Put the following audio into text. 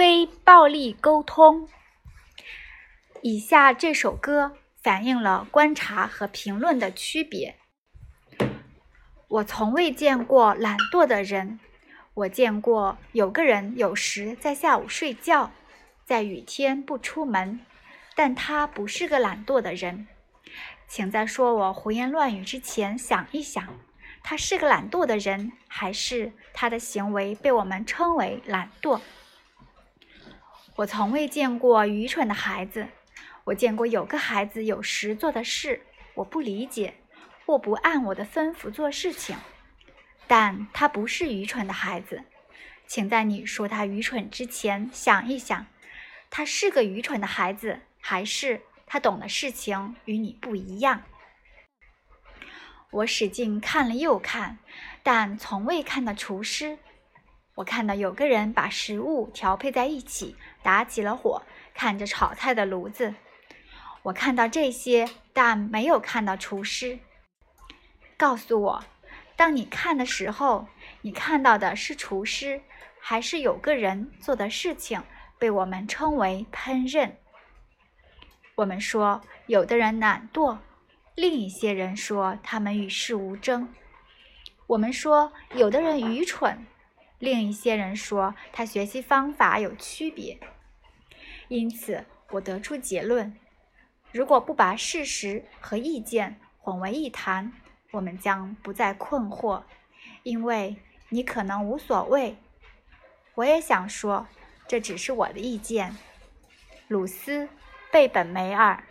非暴力沟通。以下这首歌反映了观察和评论的区别。我从未见过懒惰的人。我见过有个人有时在下午睡觉，在雨天不出门，但他不是个懒惰的人。请在说我胡言乱语之前想一想，他是个懒惰的人，还是他的行为被我们称为懒惰？我从未见过愚蠢的孩子。我见过有个孩子有时做的事我不理解，或不按我的吩咐做事情。但他不是愚蠢的孩子，请在你说他愚蠢之前想一想，他是个愚蠢的孩子，还是他懂的事情与你不一样？我使劲看了又看，但从未看到厨师。我看到有个人把食物调配在一起，打起了火，看着炒菜的炉子。我看到这些，但没有看到厨师。告诉我。当你看的时候，你看到的是厨师，还是有个人做的事情被我们称为烹饪？我们说有的人懒惰，另一些人说他们与世无争。我们说有的人愚蠢，另一些人说他学习方法有区别。因此，我得出结论：如果不把事实和意见混为一谈。我们将不再困惑，因为你可能无所谓。我也想说，这只是我的意见。鲁斯·贝本梅尔。